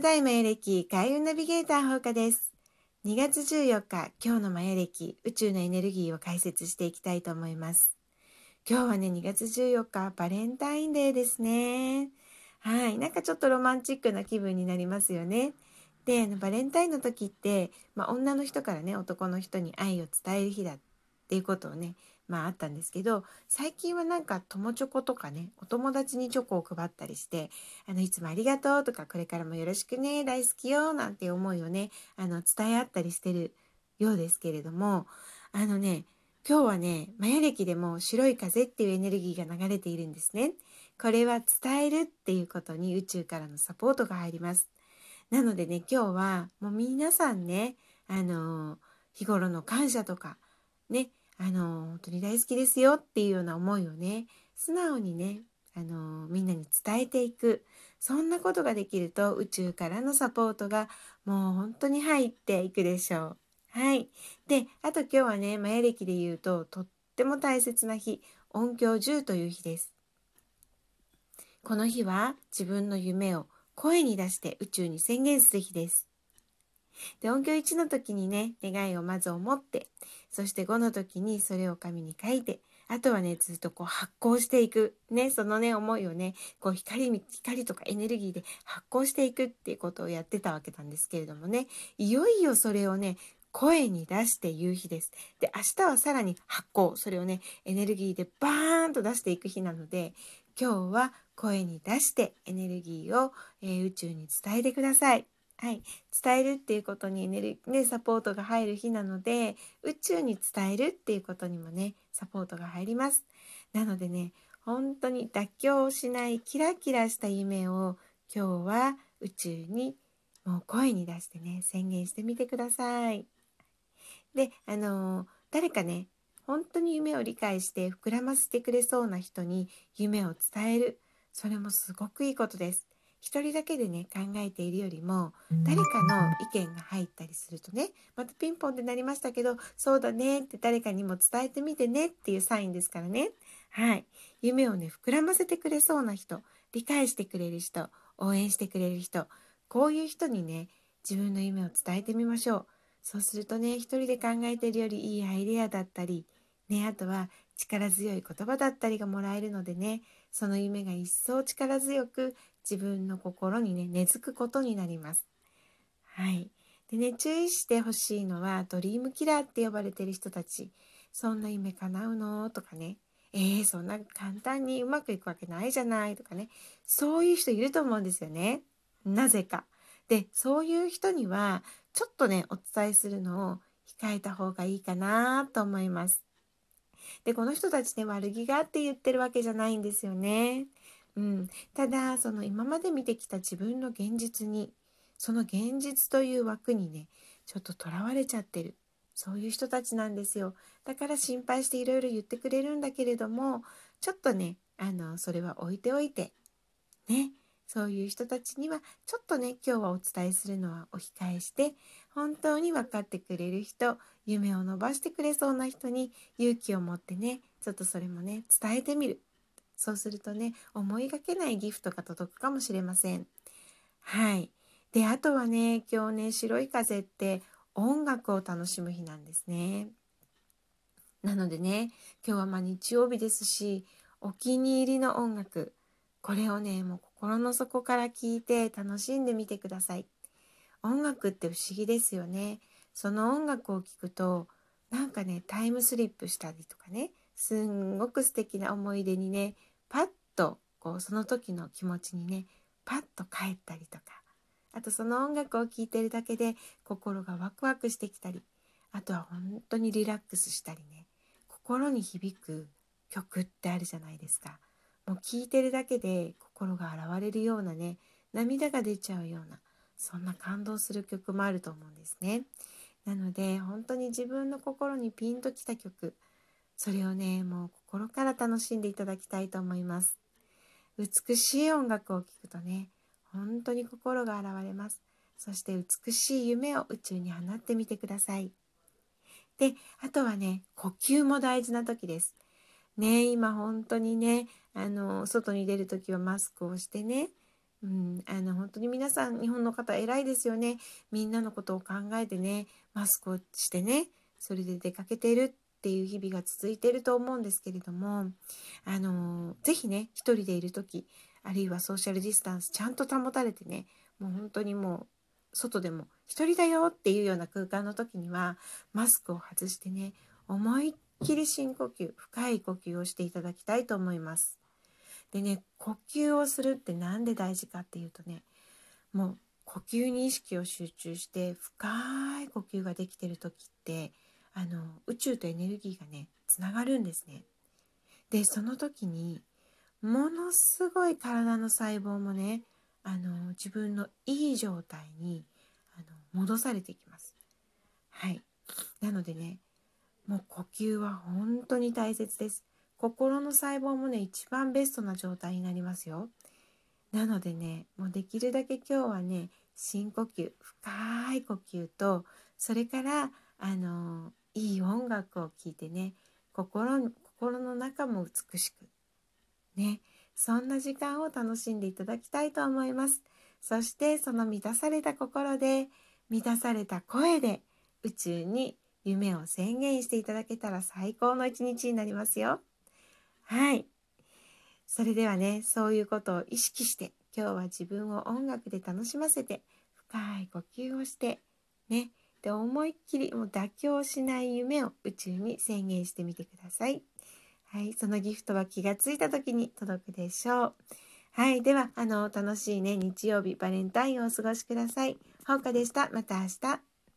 古代マヤ暦開運ナビゲーター放課です。2月14日、今日のマヤ暦宇宙のエネルギーを解説していきたいと思います。今日はね、2月14日、バレンタインデーですね。はい。なんかちょっとロマンチックな気分になりますよね。で、あのバレンタインの時って、まあ、女の人からね、男の人に愛を伝える日だっていうことをね、まああったんですけど、最近はなんか友チョコとかね、お友達にチョコを配ったりして、あの、いつもありがとうとか、これからもよろしくね、大好きよ、なんて思いをね、あの、伝え合ったりしてるようですけれども、あのね、今日はね、マヤ暦でも白い風っていうエネルギーが流れているんですね。これは伝えるっていうことに宇宙からのサポートが入ります。なのでね、今日はもう皆さんね、あの日頃の感謝とか、ね、あの、本当に大好きですよっていうような思いをね、素直にね、あの、みんなに伝えていく。そんなことができると宇宙からのサポートがもう本当に入っていくでしょう。はい。で、あと今日はね、マヤ暦で言うととっても大切な日、音響10という日です。この日は自分の夢を声に出して宇宙に宣言する日です。で、音響1の時にね、願いをまず思って、そして5の時にそれを紙に書いて、あとはね、ずっとこう発光していく。ね、そのね、思いをね、こう光、光とかエネルギーで発光していくっていうことをやってたわけなんですけれどもね、いよいよそれをね、声に出して言う日です。で、明日はさらに発光。それをね、エネルギーでバーンと出していく日なので、今日は声に出してエネルギーを、えー、宇宙に伝えてください。はい、伝えるっていうことにエネルね、サポートが入る日なので、宇宙に伝えるっていうことにもね、サポートが入ります。なのでね、本当に妥協しないキラキラした夢を今日は宇宙にもう声に出してね、宣言してみてください。で、あのー、誰かね、本当に夢を理解して膨らませてくれそうな人に夢を伝える。それもすごくいいことです。一人だけでね考えているよりも誰かの意見が入ったりするとねまたピンポンってなりましたけどそうだねって誰かにも伝えてみてねっていうサインですからね。はい。夢をね膨らませてくれそうな人理解してくれる人応援してくれる人こういう人にね自分の夢を伝えてみましょう。そうするとね一人で考えているよりいいアイデアだったりねあとは力強い言葉だったりがもらえるのでねその夢が一層力強く自分の心にね根付くことになります。はい。でね注意してほしいのはドリームキラーって呼ばれてる人たちそんな夢叶うの？とかねえー、そんな簡単にうまくいくわけないじゃないとかねそういう人いると思うんですよね。なぜか。でそういう人にはちょっとねお伝えするのを控えた方がいいかなと思います。でこの人たちね悪気があって言ってるわけじゃないんですよね。うん、ただその今まで見てきた自分の現実にその現実という枠にねちょっととらわれちゃってる。そういう人たちなんですよ。だから心配していろいろ言ってくれるんだけれどもちょっとねあのそれは置いておいてね。そういう人たちにはちょっとね今日はお伝えするのはお控えして本当に分かってくれる人夢を伸ばしてくれそうな人に勇気を持ってねちょっとそれもね伝えてみる。そうするとね思いがけないギフトが届くかもしれません。はいであとはね今日ね白い風って音楽を楽しむ日なんですね。なのでね今日はま日曜日ですしお気に入りの音楽これをねもう心の底から聴いて楽しんでみてください。音楽って不思議ですよね。その音楽を聴くとなんかねタイムスリップしたりとかねすんごく素敵な思い出にねパッとこうその時の気持ちにねパッと帰ったりとかあとその音楽を聴いてるだけで心がワクワクしてきたりあとは本当にリラックスしたりね心に響く曲ってあるじゃないですか。もう聴いてるだけで心が洗われるようなね涙が出ちゃうようなそんな感動する曲もあると思うんですね。なので本当に自分の心にピンときた曲それをねもう楽しんでいただきたいと思います。美しい音楽を聴くとね本当に心が洗われます。そして美しい夢を宇宙に放ってみてください。であとはね呼吸も大事な時です。ね今本当にねあの外に出る時はマスクをしてねうん、あの本当に皆さん日本の方偉いですよね。みんなのことを考えてねマスクをしてねそれで出かけている。っていう日々が続いていると思うんですけれどもあの是非ね一人でいる時あるいはソーシャルディスタンスちゃんと保たれてねもう本当にもう外でも一人だよっていうような空間の時にはマスクを外してね思いっきり深呼吸深い呼吸をしていただきたいと思います。でね呼吸をするって何で大事かっていうとねもう呼吸に意識を集中して深い呼吸ができてる時ってあの宇宙とエネルギーがねつながるんですね。でその時にものすごい体の細胞もねあの自分のいい状態にあの戻されていきます。はいなのでねもう呼吸は本当に大切です。心の細胞もね一番ベストな状態になりますよ。なのでねもうできるだけ今日はね深呼吸深い呼吸とそれからあのいい音楽を聴いてね心心の中も美しくねそんな時間を楽しんでいただきたいと思います。そしてその満たされた心で満たされた声で宇宙に夢を宣言していただけたら最高の一日になりますよ。はい。それではねそういうことを意識して今日は自分を音楽で楽しませて深い呼吸をしてねで思いっきりもう妥協しない夢を宇宙に宣言してみてください。はい、そのギフトは気がついた時に届くでしょう。はい、ではあの楽しいね日曜日バレンタインをお過ごしください。ほうかでした。また明日。